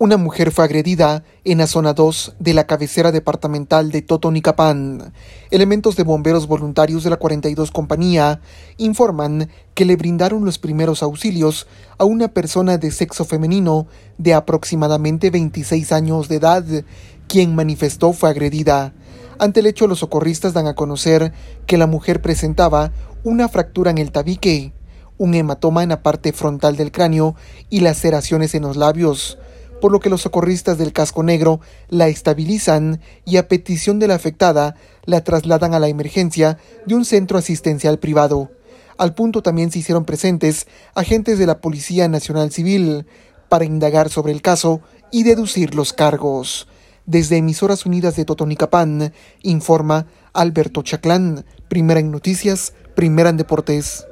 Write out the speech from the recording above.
Una mujer fue agredida en la zona 2 de la cabecera departamental de Totonicapán. Elementos de bomberos voluntarios de la 42 compañía informan que le brindaron los primeros auxilios a una persona de sexo femenino de aproximadamente 26 años de edad, quien manifestó fue agredida. Ante el hecho, los socorristas dan a conocer que la mujer presentaba una fractura en el tabique, un hematoma en la parte frontal del cráneo y laceraciones en los labios por lo que los socorristas del casco negro la estabilizan y a petición de la afectada la trasladan a la emergencia de un centro asistencial privado. Al punto también se hicieron presentes agentes de la Policía Nacional Civil para indagar sobre el caso y deducir los cargos. Desde Emisoras Unidas de Totonicapán, informa Alberto Chaclán, primera en noticias, primera en deportes.